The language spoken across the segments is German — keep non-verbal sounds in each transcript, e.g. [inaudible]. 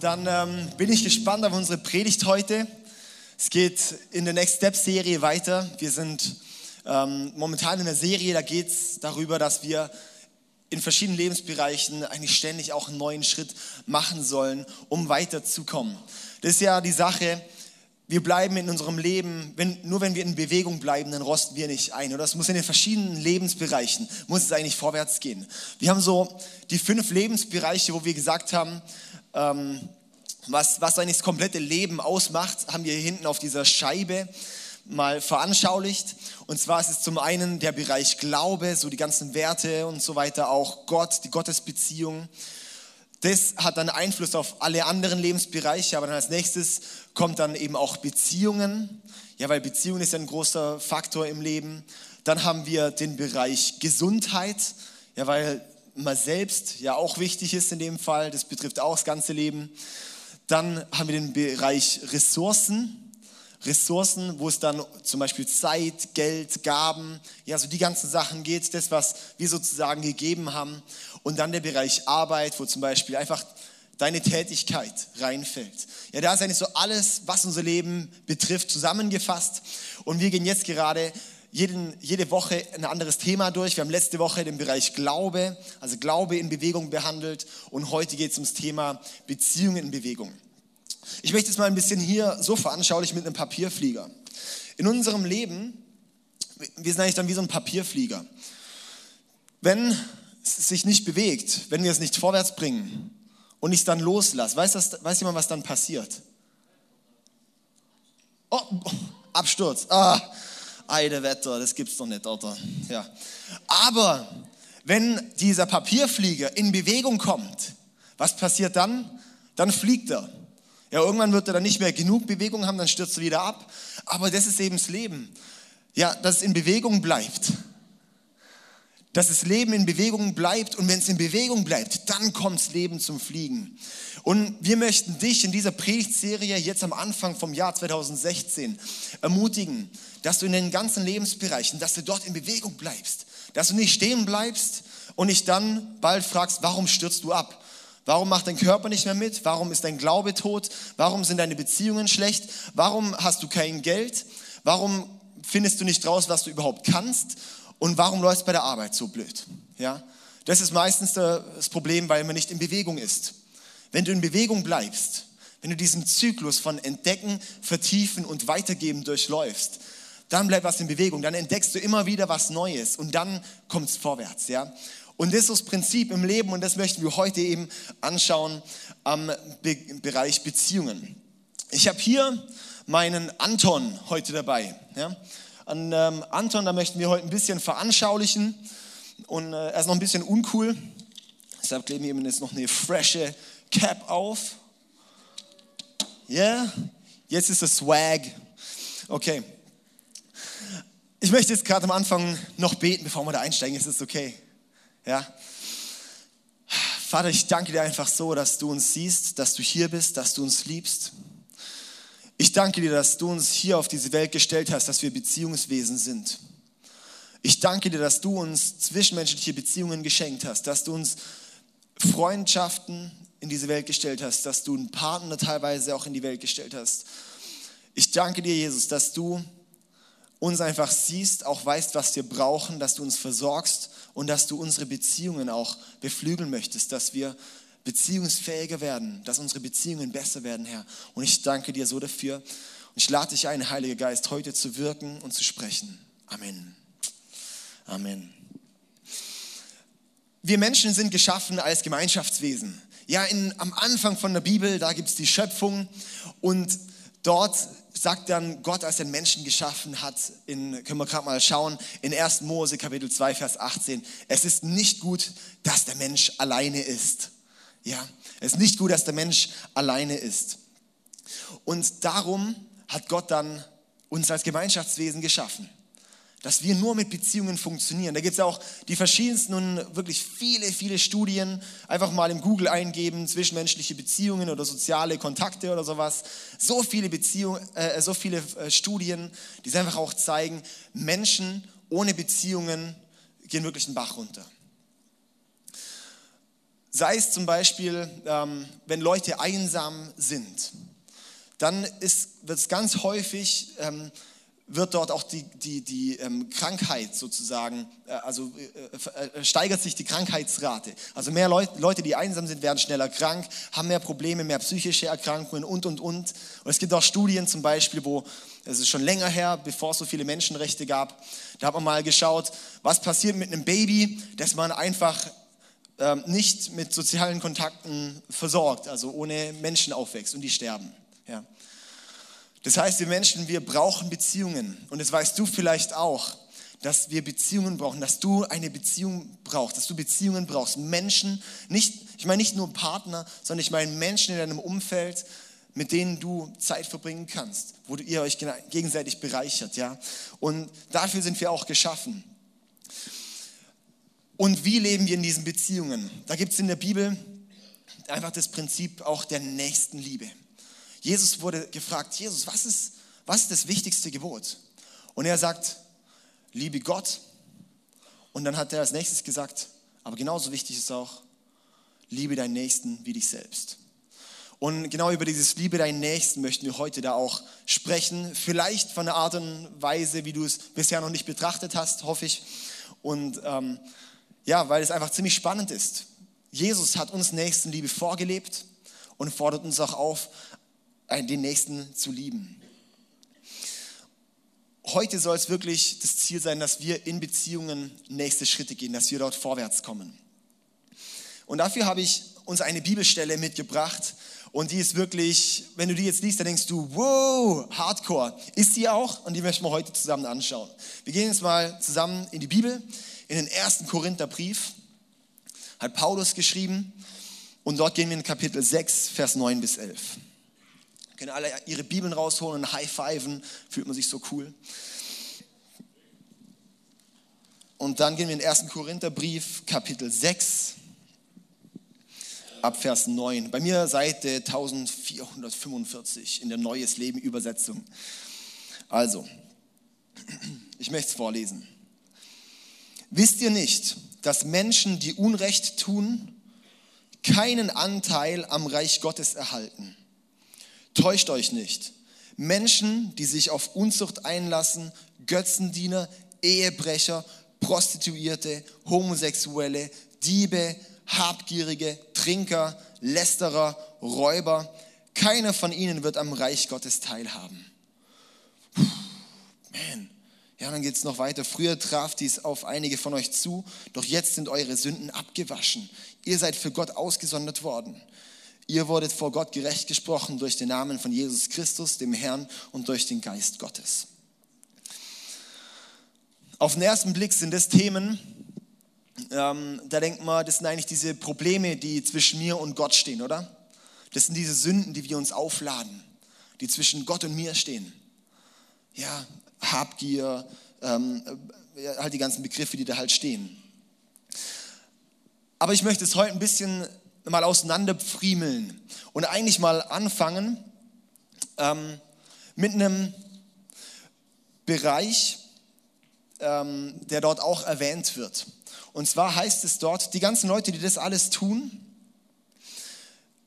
Dann ähm, bin ich gespannt auf unsere Predigt heute. Es geht in der Next Step Serie weiter. Wir sind ähm, momentan in der Serie, da geht es darüber, dass wir in verschiedenen Lebensbereichen eigentlich ständig auch einen neuen Schritt machen sollen, um weiterzukommen. Das ist ja die Sache, wir bleiben in unserem Leben, wenn, nur wenn wir in Bewegung bleiben, dann rosten wir nicht ein. Oder es muss in den verschiedenen Lebensbereichen, muss es eigentlich vorwärts gehen. Wir haben so die fünf Lebensbereiche, wo wir gesagt haben, ähm, was, was eigentlich das komplette Leben ausmacht, haben wir hier hinten auf dieser Scheibe mal veranschaulicht. Und zwar ist es zum einen der Bereich Glaube, so die ganzen Werte und so weiter, auch Gott, die Gottesbeziehung. Das hat dann Einfluss auf alle anderen Lebensbereiche, aber dann als nächstes kommt dann eben auch Beziehungen. Ja, weil Beziehung ist ja ein großer Faktor im Leben. Dann haben wir den Bereich Gesundheit, ja, weil man selbst ja auch wichtig ist in dem Fall. Das betrifft auch das ganze Leben. Dann haben wir den Bereich Ressourcen. Ressourcen, wo es dann zum Beispiel Zeit, Geld, Gaben, ja, so die ganzen Sachen geht, das, was wir sozusagen gegeben haben. Und dann der Bereich Arbeit, wo zum Beispiel einfach deine Tätigkeit reinfällt. Ja, da ist eigentlich so alles, was unser Leben betrifft, zusammengefasst. Und wir gehen jetzt gerade jeden, jede Woche ein anderes Thema durch. Wir haben letzte Woche den Bereich Glaube, also Glaube in Bewegung behandelt. Und heute geht es ums Thema Beziehungen in Bewegung. Ich möchte es mal ein bisschen hier so veranschaulich mit einem Papierflieger. In unserem Leben, wir sind eigentlich dann wie so ein Papierflieger. Wenn es sich nicht bewegt, wenn wir es nicht vorwärts bringen und ich es dann loslasse, weiß, das, weiß jemand, was dann passiert? Oh, Absturz. Ah, Eide Wetter, das gibt's doch nicht, oder? Ja. Aber wenn dieser Papierflieger in Bewegung kommt, was passiert dann? Dann fliegt er. Ja, irgendwann wird er dann nicht mehr genug Bewegung haben, dann stürzt er wieder ab. Aber das ist eben das Leben. Ja, dass es in Bewegung bleibt. Dass das Leben in Bewegung bleibt und wenn es in Bewegung bleibt, dann kommt das Leben zum Fliegen. Und wir möchten dich in dieser Predigtserie jetzt am Anfang vom Jahr 2016 ermutigen, dass du in den ganzen Lebensbereichen, dass du dort in Bewegung bleibst, dass du nicht stehen bleibst und dich dann bald fragst, warum stürzt du ab? Warum macht dein Körper nicht mehr mit? Warum ist dein Glaube tot? Warum sind deine Beziehungen schlecht? Warum hast du kein Geld? Warum findest du nicht raus, was du überhaupt kannst? Und warum läuft bei der Arbeit so blöd? Ja? Das ist meistens das Problem, weil man nicht in Bewegung ist. Wenn du in Bewegung bleibst, wenn du diesen Zyklus von Entdecken, Vertiefen und Weitergeben durchläufst, dann bleibt was in Bewegung, dann entdeckst du immer wieder was Neues und dann kommt es vorwärts. Ja? Und das ist das Prinzip im Leben und das möchten wir heute eben anschauen am Be Bereich Beziehungen. Ich habe hier meinen Anton heute dabei. Ja? An ähm, Anton, da möchten wir heute ein bisschen veranschaulichen und äh, er ist noch ein bisschen uncool. Deshalb kleben wir ihm jetzt noch eine frische Cap auf. Yeah? jetzt ist es Swag. Okay. Ich möchte jetzt gerade am Anfang noch beten, bevor wir da einsteigen. Ist es okay? Ja. Vater, ich danke dir einfach so, dass du uns siehst, dass du hier bist, dass du uns liebst. Ich danke dir, dass du uns hier auf diese Welt gestellt hast, dass wir Beziehungswesen sind. Ich danke dir, dass du uns zwischenmenschliche Beziehungen geschenkt hast, dass du uns Freundschaften in diese Welt gestellt hast, dass du einen Partner teilweise auch in die Welt gestellt hast. Ich danke dir, Jesus, dass du uns einfach siehst, auch weißt, was wir brauchen, dass du uns versorgst und dass du unsere Beziehungen auch beflügeln möchtest, dass wir beziehungsfähiger werden, dass unsere Beziehungen besser werden, Herr. Und ich danke dir so dafür. Und ich lade dich ein, Heiliger Geist, heute zu wirken und zu sprechen. Amen. Amen. Wir Menschen sind geschaffen als Gemeinschaftswesen. Ja, in, am Anfang von der Bibel, da gibt es die Schöpfung und dort sagt dann Gott, als er den Menschen geschaffen hat, in, können wir gerade mal schauen, in 1. Mose Kapitel 2, Vers 18, es ist nicht gut, dass der Mensch alleine ist. Ja, es ist nicht gut, dass der Mensch alleine ist. Und darum hat Gott dann uns als Gemeinschaftswesen geschaffen dass wir nur mit Beziehungen funktionieren. Da gibt es auch die verschiedensten und wirklich viele, viele Studien. Einfach mal im Google eingeben, zwischenmenschliche Beziehungen oder soziale Kontakte oder sowas. So viele Beziehungen, äh, so viele äh, Studien, die einfach auch zeigen, Menschen ohne Beziehungen gehen wirklich einen Bach runter. Sei es zum Beispiel, ähm, wenn Leute einsam sind, dann wird es ganz häufig ähm, wird dort auch die, die, die ähm, Krankheit sozusagen, äh, also äh, äh, steigert sich die Krankheitsrate. Also mehr Leut, Leute, die einsam sind, werden schneller krank, haben mehr Probleme, mehr psychische Erkrankungen und, und, und. Und es gibt auch Studien zum Beispiel, wo, es ist schon länger her, bevor es so viele Menschenrechte gab, da hat man mal geschaut, was passiert mit einem Baby, das man einfach ähm, nicht mit sozialen Kontakten versorgt, also ohne Menschen aufwächst und die sterben. Ja. Das heißt, wir Menschen, wir brauchen Beziehungen. Und das weißt du vielleicht auch, dass wir Beziehungen brauchen, dass du eine Beziehung brauchst, dass du Beziehungen brauchst. Menschen, nicht, ich meine nicht nur Partner, sondern ich meine Menschen in deinem Umfeld, mit denen du Zeit verbringen kannst, wo ihr euch gegenseitig bereichert, ja. Und dafür sind wir auch geschaffen. Und wie leben wir in diesen Beziehungen? Da gibt es in der Bibel einfach das Prinzip auch der Nächstenliebe. Jesus wurde gefragt, Jesus, was ist, was ist das wichtigste Gebot? Und er sagt, liebe Gott. Und dann hat er als nächstes gesagt, aber genauso wichtig ist auch, liebe deinen Nächsten wie dich selbst. Und genau über dieses Liebe deinen Nächsten möchten wir heute da auch sprechen. Vielleicht von der Art und Weise, wie du es bisher noch nicht betrachtet hast, hoffe ich. Und ähm, ja, weil es einfach ziemlich spannend ist. Jesus hat uns Nächstenliebe vorgelebt und fordert uns auch auf, den Nächsten zu lieben. Heute soll es wirklich das Ziel sein, dass wir in Beziehungen nächste Schritte gehen, dass wir dort vorwärts kommen. Und dafür habe ich uns eine Bibelstelle mitgebracht und die ist wirklich, wenn du die jetzt liest, dann denkst du, wow, Hardcore. Ist sie auch und die möchten wir heute zusammen anschauen. Wir gehen jetzt mal zusammen in die Bibel, in den ersten Korintherbrief, hat Paulus geschrieben und dort gehen wir in Kapitel 6, Vers 9 bis 11 können alle ihre Bibeln rausholen und high-fiven, fühlt man sich so cool. Und dann gehen wir in den 1. Korintherbrief, Kapitel 6, ab Vers 9. Bei mir Seite 1445 in der Neues Leben Übersetzung. Also, ich möchte es vorlesen. Wisst ihr nicht, dass Menschen, die Unrecht tun, keinen Anteil am Reich Gottes erhalten? Täuscht euch nicht. Menschen, die sich auf Unzucht einlassen, Götzendiener, Ehebrecher, Prostituierte, Homosexuelle, Diebe, Habgierige, Trinker, Lästerer, Räuber, keiner von ihnen wird am Reich Gottes teilhaben. Puh, man. Ja, dann geht es noch weiter. Früher traf dies auf einige von euch zu, doch jetzt sind eure Sünden abgewaschen. Ihr seid für Gott ausgesondert worden. Ihr wurdet vor Gott gerecht gesprochen durch den Namen von Jesus Christus, dem Herrn, und durch den Geist Gottes. Auf den ersten Blick sind das Themen, ähm, da denkt man, das sind eigentlich diese Probleme, die zwischen mir und Gott stehen, oder? Das sind diese Sünden, die wir uns aufladen, die zwischen Gott und mir stehen. Ja, Habgier, ähm, halt die ganzen Begriffe, die da halt stehen. Aber ich möchte es heute ein bisschen mal auseinanderpfriemeln und eigentlich mal anfangen ähm, mit einem Bereich, ähm, der dort auch erwähnt wird. Und zwar heißt es dort, die ganzen Leute, die das alles tun,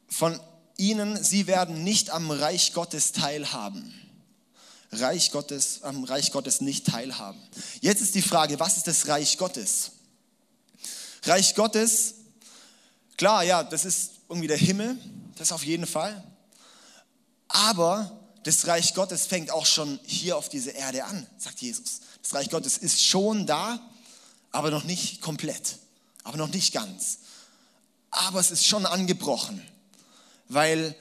von ihnen, sie werden nicht am Reich Gottes teilhaben. Reich Gottes, am Reich Gottes nicht teilhaben. Jetzt ist die Frage, was ist das Reich Gottes? Reich Gottes Klar, ja, das ist irgendwie der Himmel, das auf jeden Fall. Aber das Reich Gottes fängt auch schon hier auf dieser Erde an, sagt Jesus. Das Reich Gottes ist schon da, aber noch nicht komplett, aber noch nicht ganz. Aber es ist schon angebrochen, weil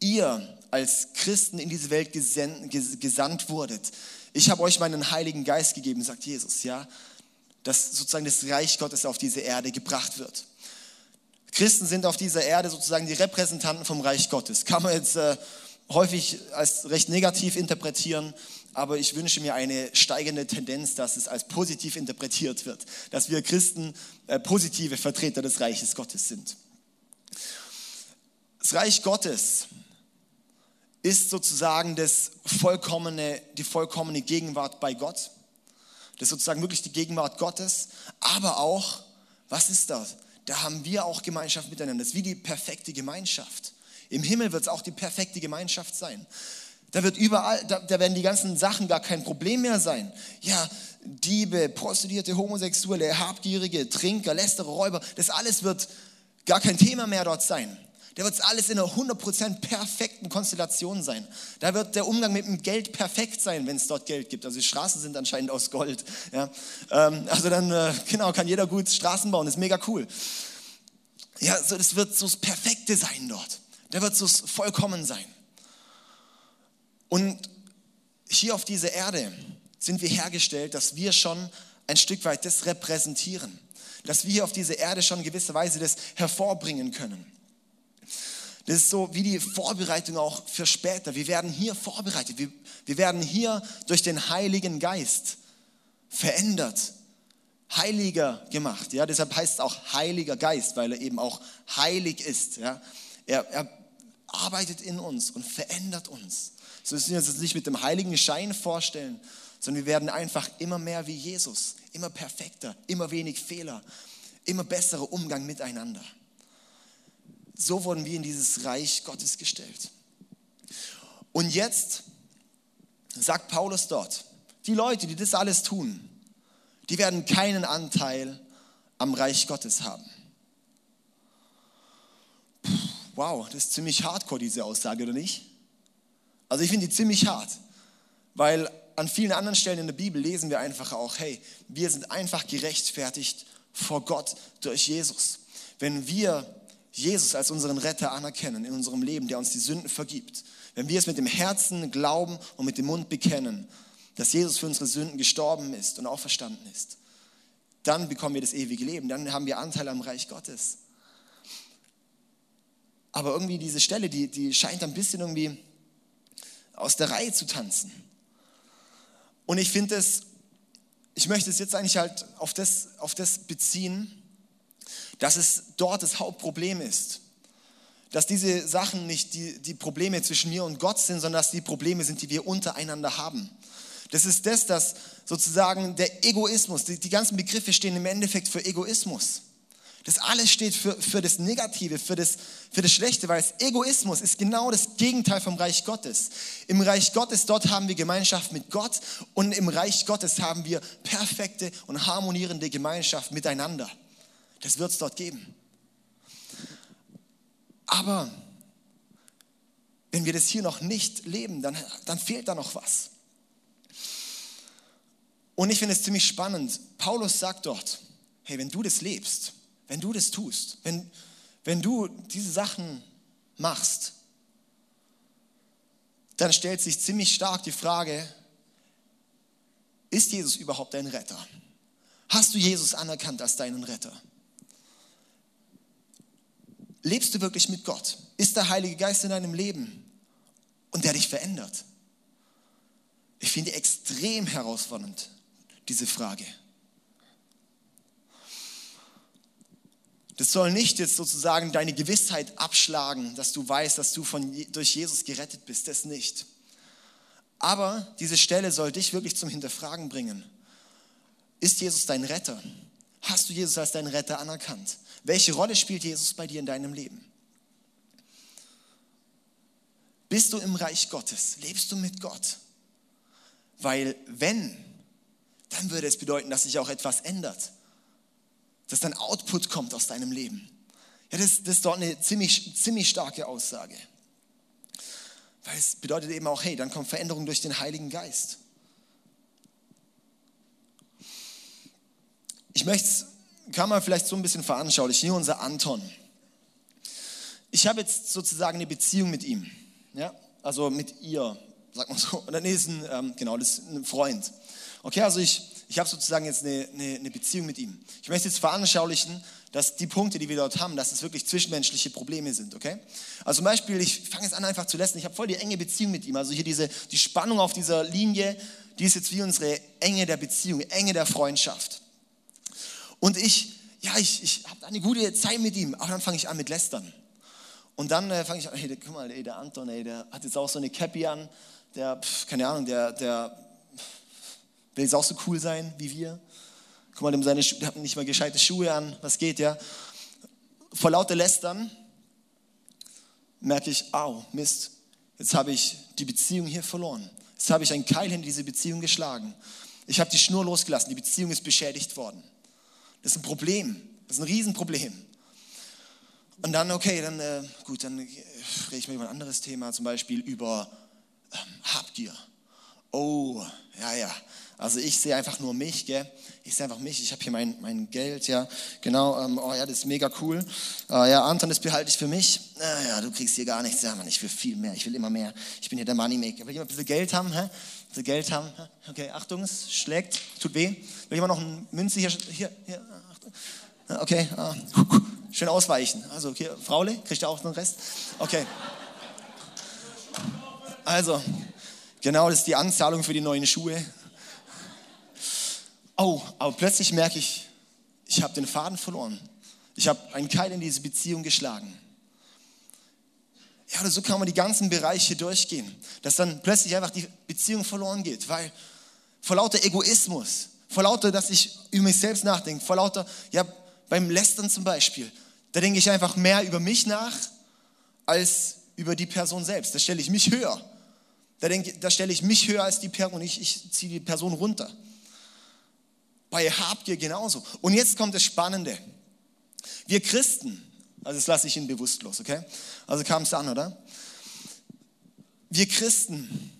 ihr als Christen in diese Welt gesandt wurdet. Ich habe euch meinen Heiligen Geist gegeben, sagt Jesus, ja, dass sozusagen das Reich Gottes auf diese Erde gebracht wird. Christen sind auf dieser Erde sozusagen die Repräsentanten vom Reich Gottes. Kann man jetzt äh, häufig als recht negativ interpretieren, aber ich wünsche mir eine steigende Tendenz, dass es als positiv interpretiert wird, dass wir Christen äh, positive Vertreter des Reiches Gottes sind. Das Reich Gottes ist sozusagen das vollkommene, die vollkommene Gegenwart bei Gott. Das ist sozusagen wirklich die Gegenwart Gottes, aber auch, was ist das? Da haben wir auch Gemeinschaft miteinander. Das ist wie die perfekte Gemeinschaft. Im Himmel wird es auch die perfekte Gemeinschaft sein. Da wird überall, da, da, werden die ganzen Sachen gar kein Problem mehr sein. Ja, Diebe, Prostituierte, Homosexuelle, Habgierige, Trinker, Lästerer, Räuber, das alles wird gar kein Thema mehr dort sein. Da wird es alles in einer 100% perfekten Konstellation sein. Da wird der Umgang mit dem Geld perfekt sein, wenn es dort Geld gibt. Also die Straßen sind anscheinend aus Gold. Ja. Ähm, also dann, äh, genau, kann jeder gut Straßen bauen, das ist mega cool. Ja, so, das wird so das Perfekte sein dort. Da wird so vollkommen sein. Und hier auf dieser Erde sind wir hergestellt, dass wir schon ein Stück weit das repräsentieren. Dass wir hier auf dieser Erde schon in gewisser Weise das hervorbringen können. Das ist so wie die Vorbereitung auch für später. Wir werden hier vorbereitet. Wir, wir werden hier durch den Heiligen Geist verändert, heiliger gemacht. Ja, deshalb heißt es auch Heiliger Geist, weil er eben auch heilig ist. Ja, er, er arbeitet in uns und verändert uns. So müssen wir uns das nicht mit dem heiligen Schein vorstellen, sondern wir werden einfach immer mehr wie Jesus, immer perfekter, immer wenig Fehler, immer besserer Umgang miteinander. So wurden wir in dieses Reich Gottes gestellt. Und jetzt sagt Paulus dort, die Leute, die das alles tun, die werden keinen Anteil am Reich Gottes haben. Puh, wow, das ist ziemlich hardcore, diese Aussage, oder nicht? Also ich finde die ziemlich hart, weil an vielen anderen Stellen in der Bibel lesen wir einfach auch, hey, wir sind einfach gerechtfertigt vor Gott durch Jesus. Wenn wir Jesus als unseren Retter anerkennen in unserem Leben, der uns die Sünden vergibt, wenn wir es mit dem Herzen glauben und mit dem Mund bekennen, dass Jesus für unsere Sünden gestorben ist und auferstanden ist, dann bekommen wir das ewige Leben, dann haben wir Anteil am Reich Gottes. Aber irgendwie diese Stelle, die, die scheint ein bisschen irgendwie aus der Reihe zu tanzen. Und ich finde es, ich möchte es jetzt eigentlich halt auf das, auf das beziehen, dass es dort das Hauptproblem ist. Dass diese Sachen nicht die, die Probleme zwischen mir und Gott sind, sondern dass die Probleme sind, die wir untereinander haben. Das ist das, dass sozusagen der Egoismus, die, die ganzen Begriffe stehen im Endeffekt für Egoismus. Das alles steht für, für das Negative, für das, für das Schlechte, weil das Egoismus ist genau das Gegenteil vom Reich Gottes. Im Reich Gottes, dort haben wir Gemeinschaft mit Gott und im Reich Gottes haben wir perfekte und harmonierende Gemeinschaft miteinander. Das wird es dort geben. Aber wenn wir das hier noch nicht leben, dann, dann fehlt da noch was. Und ich finde es ziemlich spannend. Paulus sagt dort, hey, wenn du das lebst, wenn du das tust, wenn, wenn du diese Sachen machst, dann stellt sich ziemlich stark die Frage, ist Jesus überhaupt dein Retter? Hast du Jesus anerkannt als deinen Retter? Lebst du wirklich mit Gott? Ist der Heilige Geist in deinem Leben und der dich verändert? Ich finde extrem herausfordernd diese Frage. Das soll nicht jetzt sozusagen deine Gewissheit abschlagen, dass du weißt, dass du von, durch Jesus gerettet bist. Das nicht. Aber diese Stelle soll dich wirklich zum Hinterfragen bringen. Ist Jesus dein Retter? Hast du Jesus als deinen Retter anerkannt? Welche Rolle spielt Jesus bei dir in deinem Leben? Bist du im Reich Gottes? Lebst du mit Gott? Weil wenn, dann würde es bedeuten, dass sich auch etwas ändert. Dass dann Output kommt aus deinem Leben. Ja, das, das ist doch eine ziemlich, ziemlich starke Aussage. Weil es bedeutet eben auch, hey, dann kommt Veränderung durch den Heiligen Geist. Ich möchte es kann man vielleicht so ein bisschen veranschaulichen. Hier unser Anton. Ich habe jetzt sozusagen eine Beziehung mit ihm. Ja? Also mit ihr, sagt man so. Oder nee, ist ein, ähm, genau, das ist ein Freund. Okay, also ich, ich habe sozusagen jetzt eine, eine, eine Beziehung mit ihm. Ich möchte jetzt veranschaulichen, dass die Punkte, die wir dort haben, dass es wirklich zwischenmenschliche Probleme sind, okay? Also zum Beispiel, ich fange jetzt an einfach zu lassen, ich habe voll die enge Beziehung mit ihm. Also hier diese, die Spannung auf dieser Linie, die ist jetzt wie unsere Enge der Beziehung, Enge der Freundschaft. Und ich, ja, ich, ich habe eine gute Zeit mit ihm, aber dann fange ich an mit Lästern. Und dann äh, fange ich an, [laughs] hey, guck mal, ey, der Anton, ey, der hat jetzt auch so eine Cappy an, der, pf, keine Ahnung, der, der will jetzt auch so cool sein wie wir. Guck mal, dem seine der hat nicht mal gescheite Schuhe an, was geht, ja. vor lauter Lästern merke ich, au, Mist, jetzt habe ich die Beziehung hier verloren. Jetzt habe ich einen Keil in diese Beziehung geschlagen. Ich habe die Schnur losgelassen, die Beziehung ist beschädigt worden. Das ist ein Problem, das ist ein Riesenproblem. Und dann, okay, dann, äh, gut, dann rede ich mal über ein anderes Thema, zum Beispiel über ähm, Habgier. Oh, ja, ja. Also ich sehe einfach nur mich, gell? Ich sehe einfach mich. Ich habe hier mein, mein Geld, ja. Genau. Ähm, oh ja, das ist mega cool. Äh, ja, Anton, das behalte ich für mich. Äh, ja, du kriegst hier gar nichts. Ja, Mann, ich will viel mehr. Ich will immer mehr. Ich bin hier der Moneymaker. Will jemand ein bisschen Geld haben? Hä? Ein bisschen Geld haben? Hä? Okay, Achtung, es schlägt, tut weh. Will jemand noch eine Münze hier? Hier, hier. Achtung. Okay, ah. schön ausweichen. Also, okay, Fraule, kriegt ihr auch noch den Rest? Okay. Also, genau, das ist die Anzahlung für die neuen Schuhe. Oh, aber plötzlich merke ich, ich habe den Faden verloren. Ich habe einen Keil in diese Beziehung geschlagen. Ja, oder so kann man die ganzen Bereiche durchgehen, dass dann plötzlich einfach die Beziehung verloren geht, weil vor lauter Egoismus, vor lauter, dass ich über mich selbst nachdenke, vor lauter, ja, beim Lästern zum Beispiel, da denke ich einfach mehr über mich nach als über die Person selbst. Da stelle ich mich höher. Da, denke, da stelle ich mich höher als die Person und ich, ich ziehe die Person runter. Bei Habgier genauso. Und jetzt kommt das Spannende. Wir Christen, also das lasse ich Ihnen bewusstlos, okay? Also kam es an, oder? Wir Christen,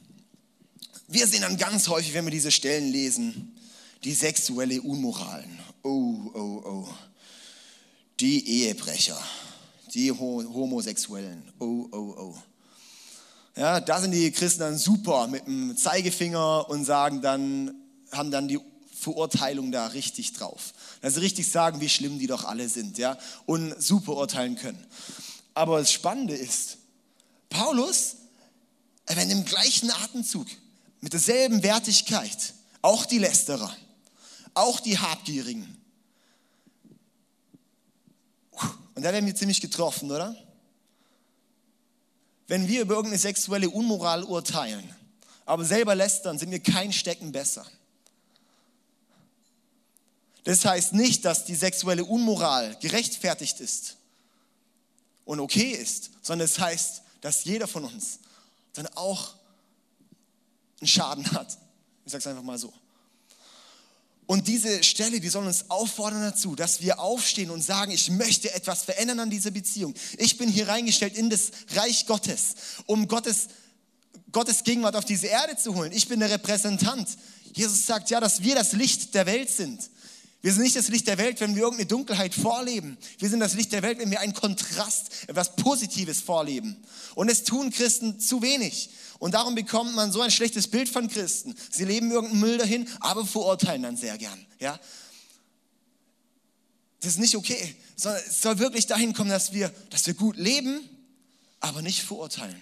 wir sehen dann ganz häufig, wenn wir diese Stellen lesen, die sexuelle Unmoralen. Oh, oh, oh. Die Ehebrecher, die Homosexuellen. Oh, oh, oh. Ja, da sind die Christen dann super mit dem Zeigefinger und sagen dann, haben dann die Verurteilung da richtig drauf. Dass sie richtig sagen, wie schlimm die doch alle sind, ja, und super urteilen können. Aber das Spannende ist, Paulus erwähnt im gleichen Atemzug, mit derselben Wertigkeit, auch die Lästerer, auch die Habgierigen. Und da werden wir ziemlich getroffen, oder? Wenn wir über irgendeine sexuelle Unmoral urteilen, aber selber lästern, sind wir kein Stecken besser. Das heißt nicht, dass die sexuelle Unmoral gerechtfertigt ist und okay ist, sondern es das heißt, dass jeder von uns dann auch einen Schaden hat. Ich sage es einfach mal so. Und diese Stelle, die soll uns auffordern dazu, dass wir aufstehen und sagen, ich möchte etwas verändern an dieser Beziehung. Ich bin hier reingestellt in das Reich Gottes, um Gottes, Gottes Gegenwart auf diese Erde zu holen. Ich bin der Repräsentant. Jesus sagt ja, dass wir das Licht der Welt sind. Wir sind nicht das Licht der Welt, wenn wir irgendeine Dunkelheit vorleben. Wir sind das Licht der Welt, wenn wir einen Kontrast, etwas Positives vorleben. Und es tun Christen zu wenig. Und darum bekommt man so ein schlechtes Bild von Christen. Sie leben irgendeinen Müll dahin, aber verurteilen dann sehr gern. Ja? Das ist nicht okay, sondern es soll wirklich dahin kommen, dass wir, dass wir gut leben, aber nicht verurteilen.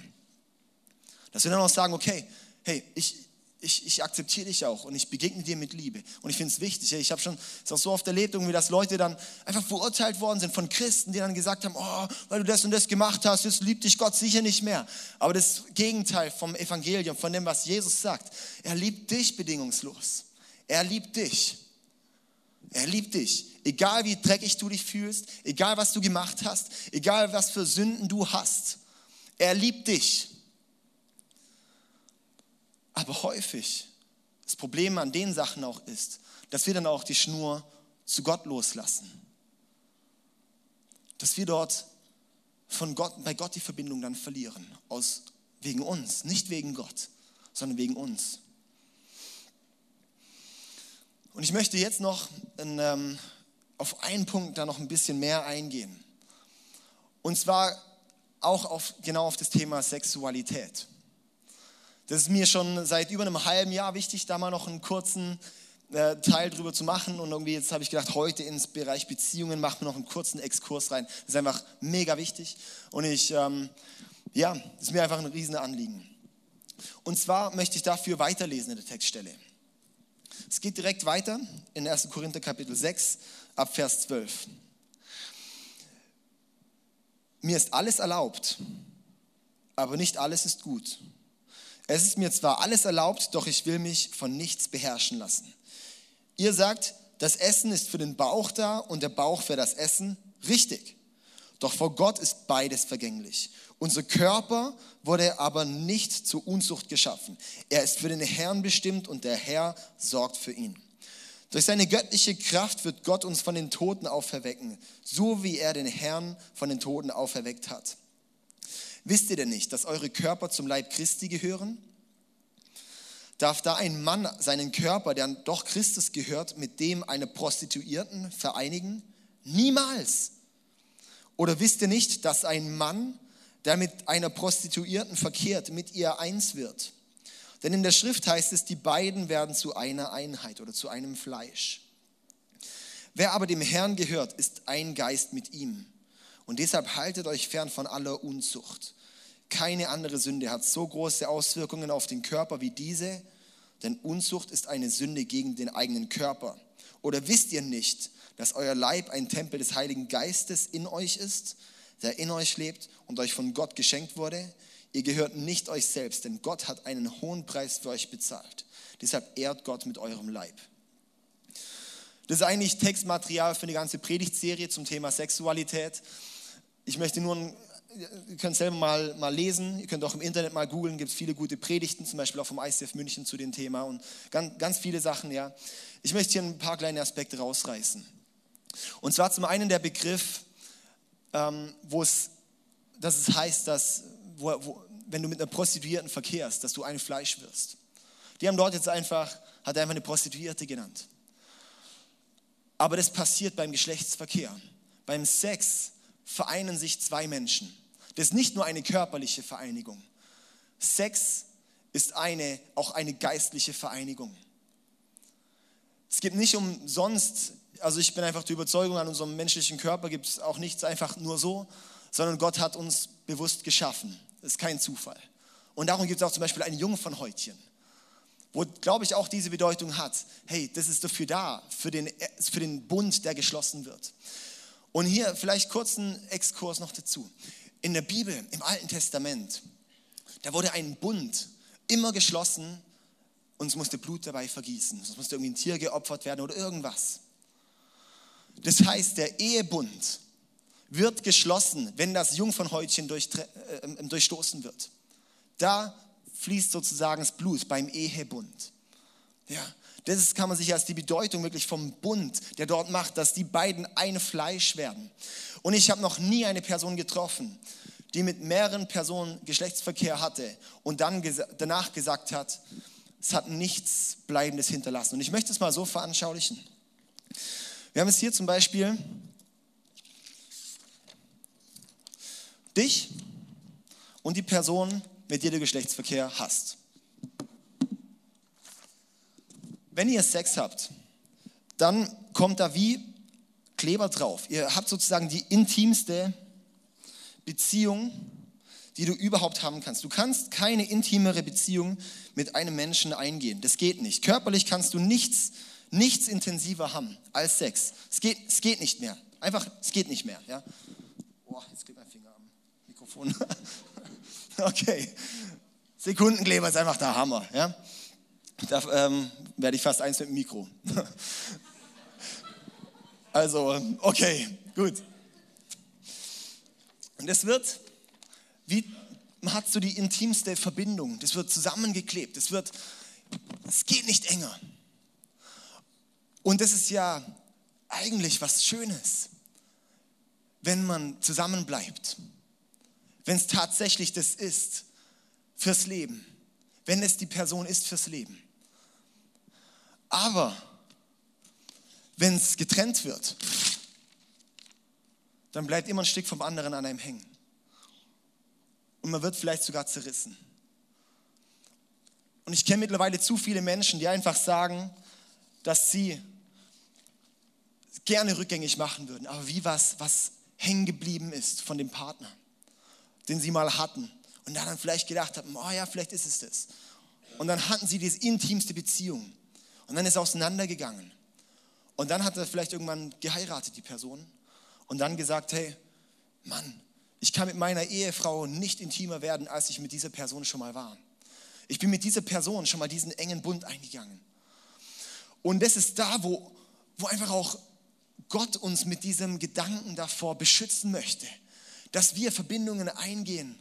Dass wir dann auch sagen, okay, hey, ich, ich, ich akzeptiere dich auch und ich begegne dir mit Liebe. Und ich finde es wichtig. Ich habe schon, es auch so oft erlebt, irgendwie, dass Leute dann einfach verurteilt worden sind von Christen, die dann gesagt haben, oh, weil du das und das gemacht hast, jetzt liebt dich Gott sicher nicht mehr. Aber das Gegenteil vom Evangelium, von dem, was Jesus sagt, er liebt dich bedingungslos. Er liebt dich. Er liebt dich. Egal wie dreckig du dich fühlst, egal was du gemacht hast, egal was für Sünden du hast. Er liebt dich. Aber häufig, das Problem an den Sachen auch ist, dass wir dann auch die Schnur zu Gott loslassen. Dass wir dort von Gott, bei Gott die Verbindung dann verlieren. Aus, wegen uns, nicht wegen Gott, sondern wegen uns. Und ich möchte jetzt noch in, ähm, auf einen Punkt da noch ein bisschen mehr eingehen. Und zwar auch auf, genau auf das Thema Sexualität. Das ist mir schon seit über einem halben Jahr wichtig, da mal noch einen kurzen äh, Teil drüber zu machen. Und irgendwie jetzt habe ich gedacht, heute ins Bereich Beziehungen machen wir noch einen kurzen Exkurs rein. Das ist einfach mega wichtig. Und ich, ähm, ja, ist mir einfach ein riesen Anliegen. Und zwar möchte ich dafür weiterlesen in der Textstelle. Es geht direkt weiter in 1. Korinther Kapitel 6 ab Vers 12. Mir ist alles erlaubt, aber nicht alles ist gut. Es ist mir zwar alles erlaubt, doch ich will mich von nichts beherrschen lassen. Ihr sagt, das Essen ist für den Bauch da und der Bauch für das Essen. Richtig. Doch vor Gott ist beides vergänglich. Unser Körper wurde aber nicht zur Unzucht geschaffen. Er ist für den Herrn bestimmt und der Herr sorgt für ihn. Durch seine göttliche Kraft wird Gott uns von den Toten auferwecken, so wie er den Herrn von den Toten auferweckt hat. Wisst ihr denn nicht, dass eure Körper zum Leib Christi gehören? Darf da ein Mann seinen Körper, der doch Christus gehört, mit dem einer Prostituierten vereinigen? Niemals. Oder wisst ihr nicht, dass ein Mann, der mit einer Prostituierten verkehrt, mit ihr eins wird? Denn in der Schrift heißt es, die beiden werden zu einer Einheit oder zu einem Fleisch. Wer aber dem Herrn gehört, ist ein Geist mit ihm. Und deshalb haltet euch fern von aller Unzucht. Keine andere Sünde hat so große Auswirkungen auf den Körper wie diese, denn Unzucht ist eine Sünde gegen den eigenen Körper. Oder wisst ihr nicht, dass euer Leib ein Tempel des Heiligen Geistes in euch ist, der in euch lebt und euch von Gott geschenkt wurde? Ihr gehört nicht euch selbst, denn Gott hat einen hohen Preis für euch bezahlt. Deshalb ehrt Gott mit eurem Leib. Das ist eigentlich Textmaterial für eine ganze Predigtserie zum Thema Sexualität. Ich möchte nur ein ihr könnt selber mal, mal lesen, ihr könnt auch im Internet mal googeln, gibt es viele gute Predigten, zum Beispiel auch vom ICF München zu dem Thema und ganz, ganz viele Sachen, ja. Ich möchte hier ein paar kleine Aspekte rausreißen. Und zwar zum einen der Begriff, ähm, wo es, dass es heißt, dass, wo, wo, wenn du mit einer Prostituierten verkehrst, dass du ein Fleisch wirst. Die haben dort jetzt einfach, hat er einfach eine Prostituierte genannt. Aber das passiert beim Geschlechtsverkehr. Beim Sex vereinen sich zwei Menschen. Das ist nicht nur eine körperliche Vereinigung. Sex ist eine, auch eine geistliche Vereinigung. Es gibt nicht umsonst, also ich bin einfach der Überzeugung, an unserem menschlichen Körper gibt es auch nichts einfach nur so, sondern Gott hat uns bewusst geschaffen. Das ist kein Zufall. Und darum gibt es auch zum Beispiel ein Jungfernhäutchen, wo, glaube ich, auch diese Bedeutung hat. Hey, das ist dafür da, für den, für den Bund, der geschlossen wird. Und hier vielleicht kurz einen Exkurs noch dazu. In der Bibel, im Alten Testament, da wurde ein Bund immer geschlossen und es musste Blut dabei vergießen. Es musste irgendwie ein Tier geopfert werden oder irgendwas. Das heißt, der Ehebund wird geschlossen, wenn das Jungfernhäutchen äh, durchstoßen wird. Da fließt sozusagen das Blut beim Ehebund. Ja, das kann man sich als die Bedeutung wirklich vom Bund, der dort macht, dass die beiden ein Fleisch werden. Und ich habe noch nie eine Person getroffen, die mit mehreren Personen Geschlechtsverkehr hatte und dann gesa danach gesagt hat, es hat nichts Bleibendes hinterlassen. Und ich möchte es mal so veranschaulichen. Wir haben es hier zum Beispiel dich und die Person, mit der du Geschlechtsverkehr hast. Wenn ihr Sex habt, dann kommt da wie Kleber drauf. Ihr habt sozusagen die intimste Beziehung, die du überhaupt haben kannst. Du kannst keine intimere Beziehung mit einem Menschen eingehen. Das geht nicht. Körperlich kannst du nichts, nichts intensiver haben als Sex. Es geht, es geht nicht mehr. Einfach, es geht nicht mehr. Ja? Boah, jetzt klebt mein Finger am Mikrofon. [laughs] okay. Sekundenkleber ist einfach der Hammer. Ja? Da ähm, werde ich fast eins mit dem Mikro. [laughs] also, okay, gut. Und es wird, wie hat so die intimste Verbindung, das wird zusammengeklebt, es wird, es geht nicht enger. Und das ist ja eigentlich was Schönes, wenn man zusammenbleibt, wenn es tatsächlich das ist fürs Leben, wenn es die Person ist fürs Leben. Aber wenn es getrennt wird, dann bleibt immer ein Stück vom anderen an einem hängen. Und man wird vielleicht sogar zerrissen. Und ich kenne mittlerweile zu viele Menschen, die einfach sagen, dass sie gerne rückgängig machen würden, aber wie was, was hängen geblieben ist von dem Partner, den sie mal hatten. Und dann vielleicht gedacht haben, oh ja, vielleicht ist es das. Und dann hatten sie diese intimste Beziehung. Und dann ist er auseinandergegangen. Und dann hat er vielleicht irgendwann geheiratet, die Person. Und dann gesagt, hey, Mann, ich kann mit meiner Ehefrau nicht intimer werden, als ich mit dieser Person schon mal war. Ich bin mit dieser Person schon mal diesen engen Bund eingegangen. Und das ist da, wo, wo einfach auch Gott uns mit diesem Gedanken davor beschützen möchte. dass wir Verbindungen eingehen.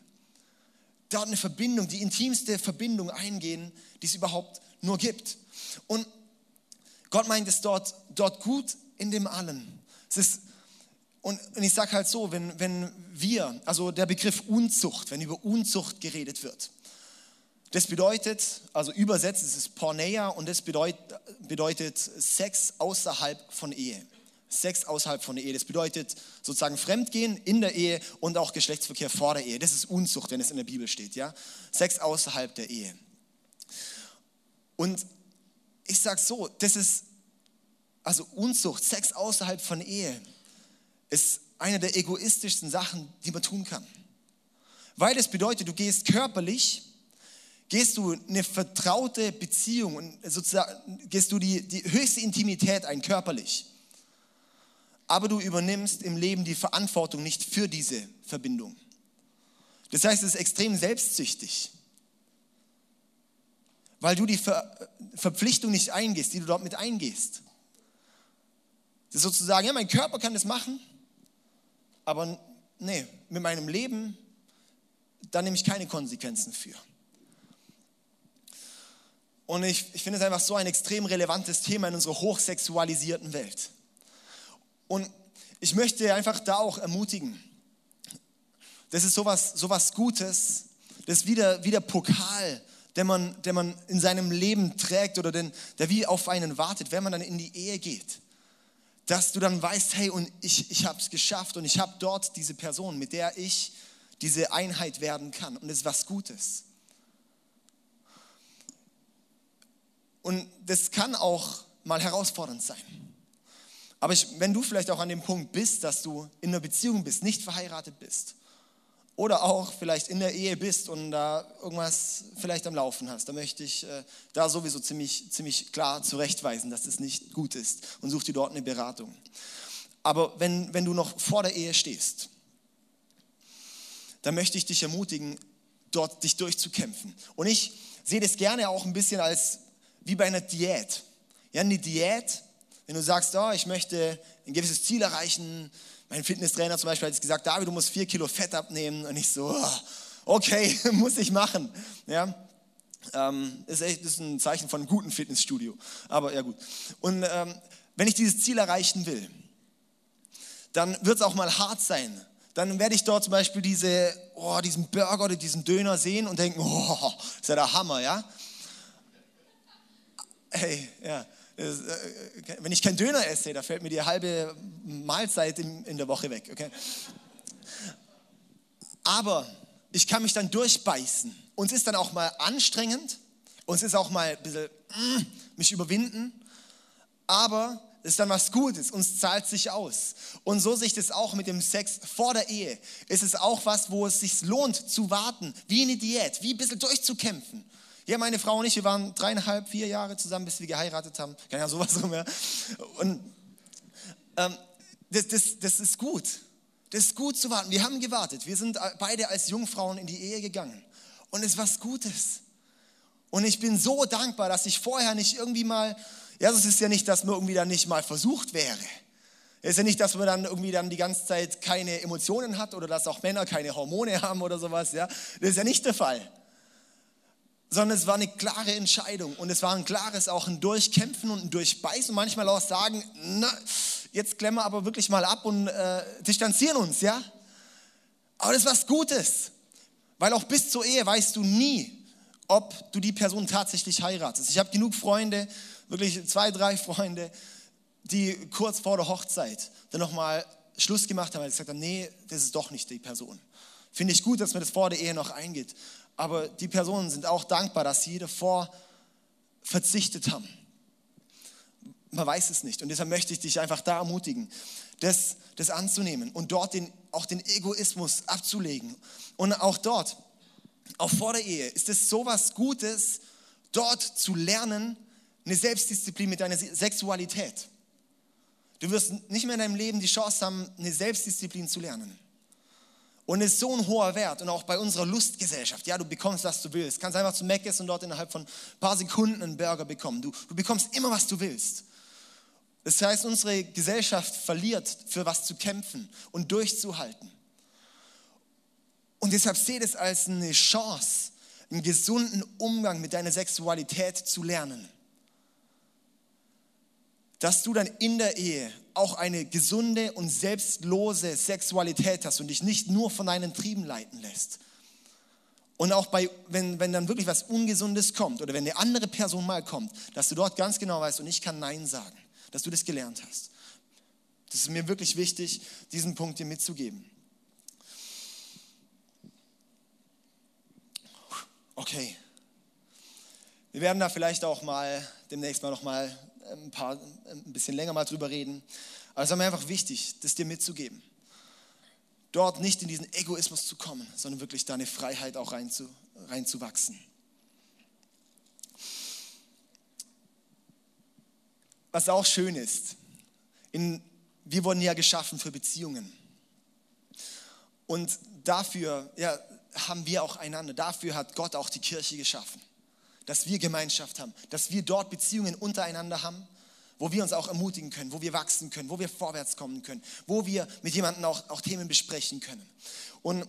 Dort eine Verbindung, die intimste Verbindung eingehen, die es überhaupt nur gibt. Und Gott meint es dort, dort gut in dem allen. Es ist, und, und ich sage halt so, wenn, wenn wir, also der Begriff Unzucht, wenn über Unzucht geredet wird, das bedeutet, also übersetzt, es ist Porneia und das bedeutet, bedeutet Sex außerhalb von Ehe. Sex außerhalb von der Ehe. Das bedeutet sozusagen Fremdgehen in der Ehe und auch Geschlechtsverkehr vor der Ehe. Das ist Unzucht, wenn es in der Bibel steht. Ja? Sex außerhalb der Ehe. Und ich sage so, das ist, also Unzucht, Sex außerhalb von Ehe, ist eine der egoistischsten Sachen, die man tun kann. Weil das bedeutet, du gehst körperlich gehst du eine vertraute Beziehung und sozusagen gehst du die, die höchste Intimität ein, körperlich. Aber du übernimmst im Leben die Verantwortung nicht für diese Verbindung. Das heißt, es ist extrem selbstsüchtig, weil du die Ver Verpflichtung nicht eingehst, die du dort mit eingehst. Das ist sozusagen, ja, mein Körper kann das machen, aber nee, mit meinem Leben, da nehme ich keine Konsequenzen für. Und ich, ich finde es einfach so ein extrem relevantes Thema in unserer hochsexualisierten Welt. Und ich möchte einfach da auch ermutigen. Das ist sowas, sowas Gutes. Das ist wie der, wie der Pokal, den man, den man in seinem Leben trägt oder den, der wie auf einen wartet, wenn man dann in die Ehe geht. Dass du dann weißt, hey, und ich, ich habe es geschafft und ich habe dort diese Person, mit der ich diese Einheit werden kann. Und es ist was Gutes. Und das kann auch mal herausfordernd sein. Aber ich, wenn du vielleicht auch an dem Punkt bist, dass du in einer Beziehung bist, nicht verheiratet bist oder auch vielleicht in der Ehe bist und da irgendwas vielleicht am Laufen hast, dann möchte ich äh, da sowieso ziemlich, ziemlich klar zurechtweisen, dass das nicht gut ist und such dir dort eine Beratung. Aber wenn, wenn du noch vor der Ehe stehst, dann möchte ich dich ermutigen, dort dich durchzukämpfen. Und ich sehe das gerne auch ein bisschen als wie bei einer Diät. Ja, eine Diät, wenn du sagst, oh, ich möchte ein gewisses Ziel erreichen. Mein Fitnesstrainer zum Beispiel hat gesagt, David, du musst vier Kilo Fett abnehmen. Und ich so, oh, okay, [laughs] muss ich machen. Ja, ähm, ist echt ist ein Zeichen von einem guten Fitnessstudio. Aber ja gut. Und ähm, wenn ich dieses Ziel erreichen will, dann wird es auch mal hart sein. Dann werde ich dort zum Beispiel diese, oh, diesen Burger oder diesen Döner sehen und denken, [laughs] oh, ist ja der Hammer, ja. Hey, ja. Äh, wenn ich keinen Döner esse, da fällt mir die halbe Mahlzeit in, der Woche weg. Okay? Aber ich kann mich dann durchbeißen. Uns ist dann auch mal anstrengend. Uns ist auch mal ein bisschen mm, mich überwinden. Aber es ist dann was Gutes. Uns zahlt sich aus. Und so sich das auch mit dem Sex vor der Ehe. Es ist auch was, wo es sich lohnt zu warten. Wie eine Diät. Wie ein bisschen durchzukämpfen. Ja, meine Frau und ich, wir waren dreieinhalb, vier Jahre zusammen, bis wir geheiratet haben. Ahnung, sowas rum, ja. Und ähm, das, das, das ist gut. Das ist gut zu warten. Wir haben gewartet. Wir sind beide als Jungfrauen in die Ehe gegangen. Und es ist was Gutes. Und ich bin so dankbar, dass ich vorher nicht irgendwie mal, ja, es ist ja nicht, dass man irgendwie dann nicht mal versucht wäre. Es ist ja nicht, dass man dann irgendwie dann die ganze Zeit keine Emotionen hat oder dass auch Männer keine Hormone haben oder sowas, ja. Das ist ja nicht der Fall sondern es war eine klare Entscheidung und es war ein klares auch ein Durchkämpfen und ein Durchbeißen und manchmal auch sagen, na, jetzt klemmen wir aber wirklich mal ab und äh, distanzieren uns, ja? Aber das ist was Gutes, weil auch bis zur Ehe weißt du nie, ob du die Person tatsächlich heiratest. Ich habe genug Freunde, wirklich zwei, drei Freunde, die kurz vor der Hochzeit dann nochmal Schluss gemacht haben, weil sie gesagt haben, nee, das ist doch nicht die Person. Finde ich gut, dass man das vor der Ehe noch eingeht aber die Personen sind auch dankbar, dass sie davor verzichtet haben. Man weiß es nicht und deshalb möchte ich dich einfach da ermutigen, das, das anzunehmen und dort den, auch den Egoismus abzulegen. Und auch dort, auch vor der Ehe, ist es so was Gutes, dort zu lernen, eine Selbstdisziplin mit deiner Sexualität. Du wirst nicht mehr in deinem Leben die Chance haben, eine Selbstdisziplin zu lernen. Und ist so ein hoher Wert und auch bei unserer Lustgesellschaft. Ja, du bekommst, was du willst. Kannst einfach zu Mc's und dort innerhalb von ein paar Sekunden einen Burger bekommen. Du, du bekommst immer, was du willst. Das heißt, unsere Gesellschaft verliert, für was zu kämpfen und durchzuhalten. Und deshalb seht es als eine Chance, einen gesunden Umgang mit deiner Sexualität zu lernen. Dass du dann in der Ehe auch eine gesunde und selbstlose Sexualität hast und dich nicht nur von deinen Trieben leiten lässt. Und auch bei, wenn, wenn dann wirklich was Ungesundes kommt oder wenn eine andere Person mal kommt, dass du dort ganz genau weißt und ich kann Nein sagen, dass du das gelernt hast. Das ist mir wirklich wichtig, diesen Punkt dir mitzugeben. Okay. Wir werden da vielleicht auch mal demnächst mal noch mal ein paar ein bisschen länger mal drüber reden. Aber es ist mir einfach wichtig, das dir mitzugeben. Dort nicht in diesen Egoismus zu kommen, sondern wirklich deine Freiheit auch reinzu, reinzuwachsen. Was auch schön ist, in wir wurden ja geschaffen für Beziehungen. Und dafür ja, haben wir auch einander. Dafür hat Gott auch die Kirche geschaffen. Dass wir Gemeinschaft haben, dass wir dort Beziehungen untereinander haben, wo wir uns auch ermutigen können, wo wir wachsen können, wo wir vorwärts kommen können, wo wir mit jemandem auch, auch Themen besprechen können. Und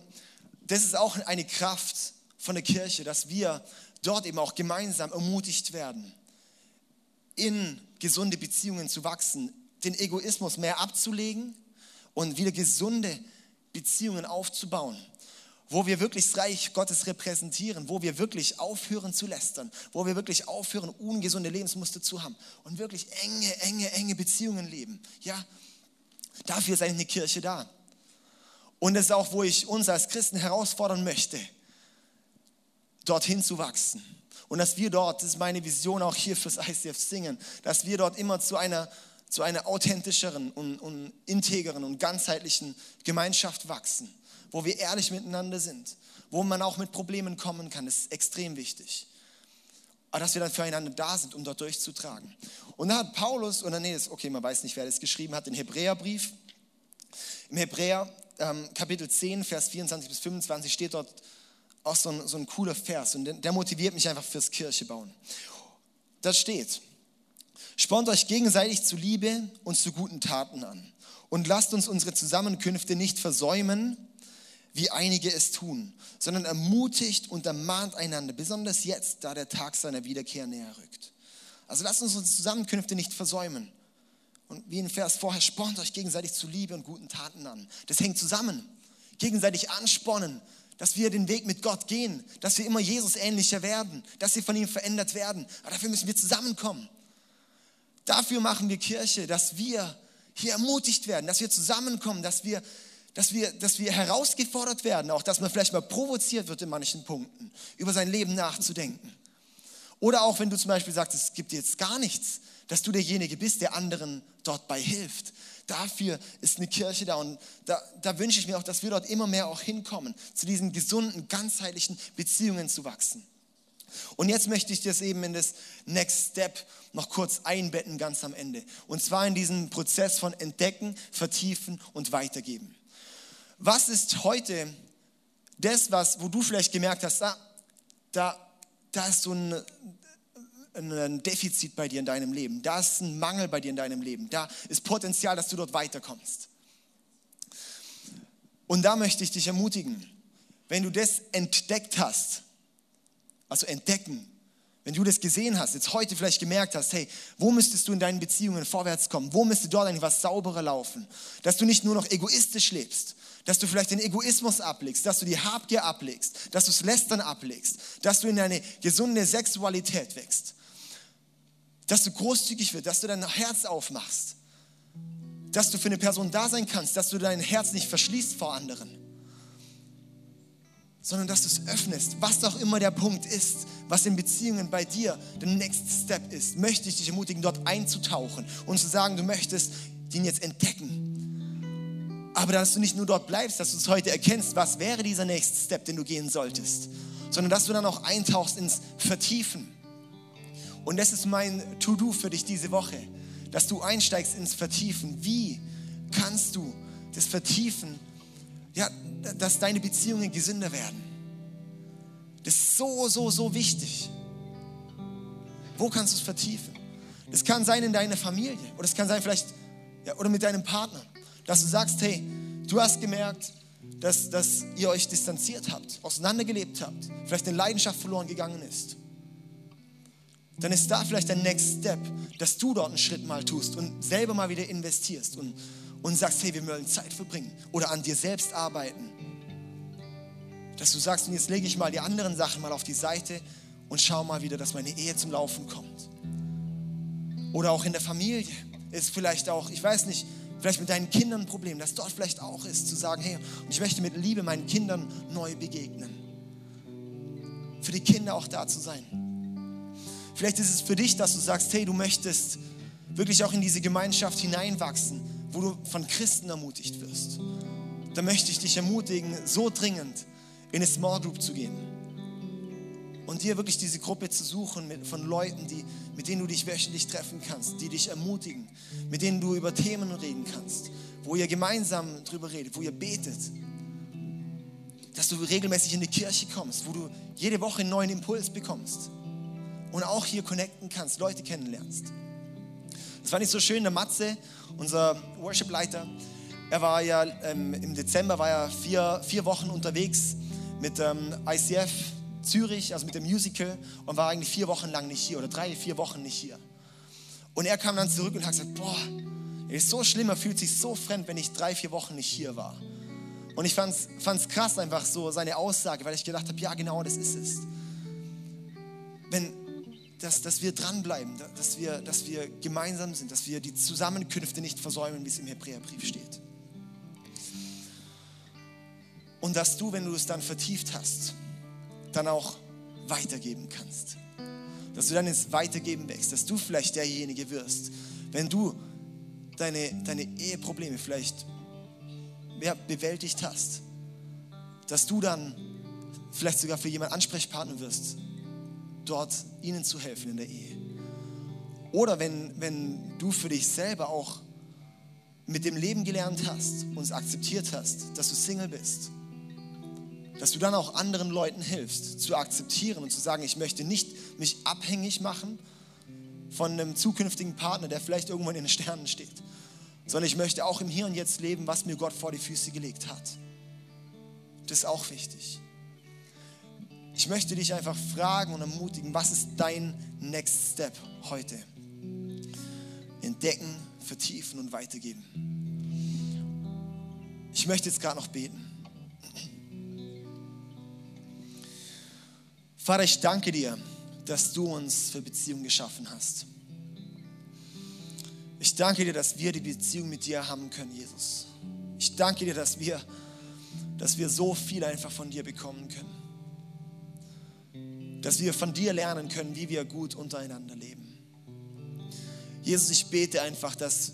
das ist auch eine Kraft von der Kirche, dass wir dort eben auch gemeinsam ermutigt werden, in gesunde Beziehungen zu wachsen, den Egoismus mehr abzulegen und wieder gesunde Beziehungen aufzubauen, wo wir wirklich das Reich Gottes repräsentieren, wo wir wirklich aufhören zu lästern, wo wir wirklich aufhören, ungesunde Lebensmuster zu haben und wirklich enge, enge, enge Beziehungen leben. Ja, dafür ist eigentlich eine Kirche da. Und das ist auch, wo ich uns als Christen herausfordern möchte, dorthin zu wachsen. Und dass wir dort, das ist meine Vision auch hier fürs ICF Singen, dass wir dort immer zu einer zu einer authentischeren und, und integeren und ganzheitlichen Gemeinschaft wachsen, wo wir ehrlich miteinander sind, wo man auch mit Problemen kommen kann. Das ist extrem wichtig. Aber dass wir dann füreinander da sind, um dort durchzutragen. Und da hat Paulus, oder nee, das, okay, man weiß nicht, wer das geschrieben hat, den Hebräerbrief. Im Hebräer ähm, Kapitel 10, Vers 24 bis 25 steht dort auch so ein, so ein cooler Vers und der, motiviert mich einfach fürs Kirchebauen. Da steht, Spornt euch gegenseitig zu Liebe und zu guten Taten an. Und lasst uns unsere Zusammenkünfte nicht versäumen, wie einige es tun, sondern ermutigt und ermahnt einander, besonders jetzt, da der Tag seiner Wiederkehr näher rückt. Also lasst uns unsere Zusammenkünfte nicht versäumen. Und wie im Vers vorher, spornt euch gegenseitig zu Liebe und guten Taten an. Das hängt zusammen. Gegenseitig anspornen, dass wir den Weg mit Gott gehen, dass wir immer Jesus ähnlicher werden, dass wir von ihm verändert werden. Aber dafür müssen wir zusammenkommen. Dafür machen wir Kirche, dass wir hier ermutigt werden, dass wir zusammenkommen, dass wir, dass wir, dass wir herausgefordert werden, auch dass man vielleicht mal provoziert wird in manchen Punkten, über sein Leben nachzudenken. Oder auch wenn du zum Beispiel sagst, es gibt jetzt gar nichts, dass du derjenige bist, der anderen dort bei hilft. Dafür ist eine Kirche da und da, da wünsche ich mir auch, dass wir dort immer mehr auch hinkommen, zu diesen gesunden, ganzheitlichen Beziehungen zu wachsen. Und jetzt möchte ich das eben in das Next Step noch kurz einbetten, ganz am Ende. Und zwar in diesen Prozess von Entdecken, Vertiefen und Weitergeben. Was ist heute das, was, wo du vielleicht gemerkt hast, da, da, da ist so ein, ein Defizit bei dir in deinem Leben, da ist ein Mangel bei dir in deinem Leben, da ist Potenzial, dass du dort weiterkommst. Und da möchte ich dich ermutigen, wenn du das entdeckt hast, also entdecken. Wenn du das gesehen hast, jetzt heute vielleicht gemerkt hast, hey, wo müsstest du in deinen Beziehungen vorwärts kommen? Wo müsste dort eigentlich was sauberer laufen? Dass du nicht nur noch egoistisch lebst, dass du vielleicht den Egoismus ablegst, dass du die Habgier ablegst, dass du das Lästern ablegst, dass du in eine gesunde Sexualität wächst, dass du großzügig wirst, dass du dein Herz aufmachst, dass du für eine Person da sein kannst, dass du dein Herz nicht verschließt vor anderen sondern dass du es öffnest, was auch immer der Punkt ist, was in Beziehungen bei dir der Next Step ist, möchte ich dich ermutigen, dort einzutauchen und zu sagen, du möchtest den jetzt entdecken. Aber dass du nicht nur dort bleibst, dass du es heute erkennst, was wäre dieser Next Step, den du gehen solltest, sondern dass du dann auch eintauchst ins Vertiefen. Und das ist mein To-Do für dich diese Woche, dass du einsteigst ins Vertiefen. Wie kannst du das Vertiefen ja, dass deine Beziehungen gesünder werden. Das ist so, so, so wichtig. Wo kannst du es vertiefen? Das kann sein in deiner Familie oder es kann sein vielleicht ja, oder mit deinem Partner, dass du sagst, hey, du hast gemerkt, dass, dass ihr euch distanziert habt, auseinandergelebt habt, vielleicht eine Leidenschaft verloren gegangen ist, dann ist da vielleicht der Next Step, dass du dort einen Schritt mal tust und selber mal wieder investierst und, und sagst, hey, wir wollen Zeit verbringen oder an dir selbst arbeiten. Dass du sagst, und jetzt lege ich mal die anderen Sachen mal auf die Seite und schau mal wieder, dass meine Ehe zum Laufen kommt. Oder auch in der Familie ist vielleicht auch, ich weiß nicht, vielleicht mit deinen Kindern ein Problem, dass dort vielleicht auch ist, zu sagen, hey, ich möchte mit Liebe meinen Kindern neu begegnen. Für die Kinder auch da zu sein. Vielleicht ist es für dich, dass du sagst, hey, du möchtest wirklich auch in diese Gemeinschaft hineinwachsen, wo du von Christen ermutigt wirst. Da möchte ich dich ermutigen, so dringend in eine Small Group zu gehen und dir wirklich diese Gruppe zu suchen mit, von Leuten, die, mit denen du dich wöchentlich treffen kannst, die dich ermutigen, mit denen du über Themen reden kannst, wo ihr gemeinsam drüber redet, wo ihr betet, dass du regelmäßig in die Kirche kommst, wo du jede Woche einen neuen Impuls bekommst und auch hier connecten kannst, Leute kennenlernst. Das fand ich so schön, der Matze, unser Worship-Leiter, er war ja ähm, im Dezember war er vier, vier Wochen unterwegs mit ähm, ICF Zürich, also mit dem Musical, und war eigentlich vier Wochen lang nicht hier oder drei, vier Wochen nicht hier. Und er kam dann zurück und hat gesagt, boah, es ist so schlimm, er fühlt sich so fremd, wenn ich drei, vier Wochen nicht hier war. Und ich fand es krass einfach so, seine Aussage, weil ich gedacht habe, ja genau, das ist es. Wenn, dass, dass wir dranbleiben, dass wir, dass wir gemeinsam sind, dass wir die Zusammenkünfte nicht versäumen, wie es im Hebräerbrief steht. Und dass du, wenn du es dann vertieft hast, dann auch weitergeben kannst. Dass du dann ins Weitergeben wächst, dass du vielleicht derjenige wirst, wenn du deine, deine Eheprobleme vielleicht ja, bewältigt hast, dass du dann vielleicht sogar für jemanden Ansprechpartner wirst, dort ihnen zu helfen in der Ehe. Oder wenn, wenn du für dich selber auch mit dem Leben gelernt hast und es akzeptiert hast, dass du Single bist dass du dann auch anderen Leuten hilfst, zu akzeptieren und zu sagen, ich möchte nicht mich abhängig machen von einem zukünftigen Partner, der vielleicht irgendwann in den Sternen steht, sondern ich möchte auch im Hier und Jetzt leben, was mir Gott vor die Füße gelegt hat. Das ist auch wichtig. Ich möchte dich einfach fragen und ermutigen, was ist dein Next Step heute? Entdecken, vertiefen und weitergeben. Ich möchte jetzt gerade noch beten. Vater, ich danke dir, dass du uns für Beziehung geschaffen hast. Ich danke dir, dass wir die Beziehung mit dir haben können, Jesus. Ich danke dir, dass wir, dass wir so viel einfach von dir bekommen können. Dass wir von dir lernen können, wie wir gut untereinander leben. Jesus, ich bete einfach, dass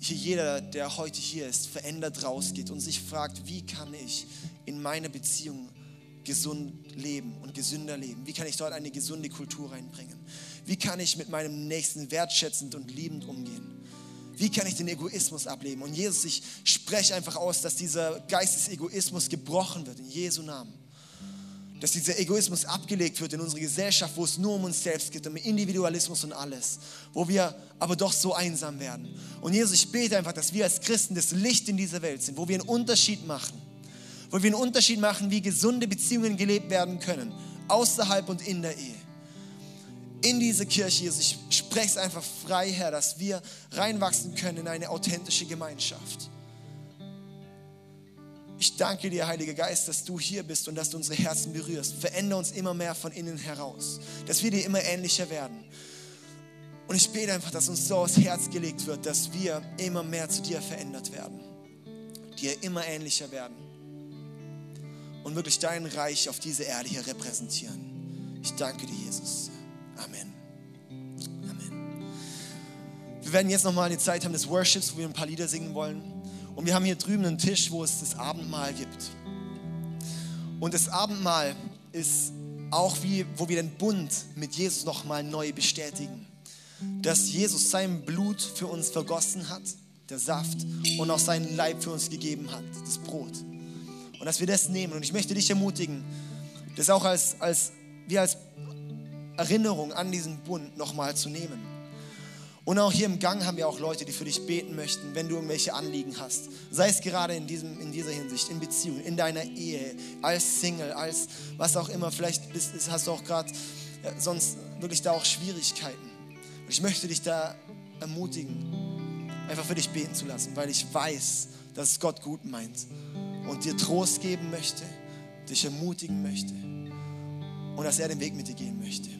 hier jeder, der heute hier ist, verändert rausgeht und sich fragt, wie kann ich in meine Beziehung gesund leben und gesünder leben? Wie kann ich dort eine gesunde Kultur reinbringen? Wie kann ich mit meinem Nächsten wertschätzend und liebend umgehen? Wie kann ich den Egoismus ableben? Und Jesus, ich spreche einfach aus, dass dieser Geist des Egoismus gebrochen wird, in Jesu Namen. Dass dieser Egoismus abgelegt wird in unsere Gesellschaft, wo es nur um uns selbst geht, um Individualismus und alles, wo wir aber doch so einsam werden. Und Jesus, ich bete einfach, dass wir als Christen das Licht in dieser Welt sind, wo wir einen Unterschied machen wo wir einen Unterschied machen, wie gesunde Beziehungen gelebt werden können, außerhalb und in der Ehe. In diese Kirche, Jesus, ich spreche es einfach frei, Herr, dass wir reinwachsen können in eine authentische Gemeinschaft. Ich danke dir, Heiliger Geist, dass du hier bist und dass du unsere Herzen berührst. Verändere uns immer mehr von innen heraus, dass wir dir immer ähnlicher werden. Und ich bete einfach, dass uns so aufs Herz gelegt wird, dass wir immer mehr zu dir verändert werden, dir immer ähnlicher werden und wirklich dein Reich auf dieser Erde hier repräsentieren. Ich danke dir, Jesus. Amen. Amen. Wir werden jetzt nochmal eine Zeit haben des Worships, wo wir ein paar Lieder singen wollen. Und wir haben hier drüben einen Tisch, wo es das Abendmahl gibt. Und das Abendmahl ist auch wie, wo wir den Bund mit Jesus nochmal neu bestätigen. Dass Jesus sein Blut für uns vergossen hat, der Saft, und auch seinen Leib für uns gegeben hat, das Brot. Und dass wir das nehmen. Und ich möchte dich ermutigen, das auch als, als, wie als Erinnerung an diesen Bund nochmal zu nehmen. Und auch hier im Gang haben wir auch Leute, die für dich beten möchten, wenn du irgendwelche Anliegen hast. Sei es gerade in, diesem, in dieser Hinsicht, in Beziehung, in deiner Ehe, als Single, als was auch immer. Vielleicht bist, hast du auch gerade ja, sonst wirklich da auch Schwierigkeiten. Und ich möchte dich da ermutigen, einfach für dich beten zu lassen, weil ich weiß, dass es Gott gut meint und dir Trost geben möchte, dich ermutigen möchte und dass er den Weg mit dir gehen möchte.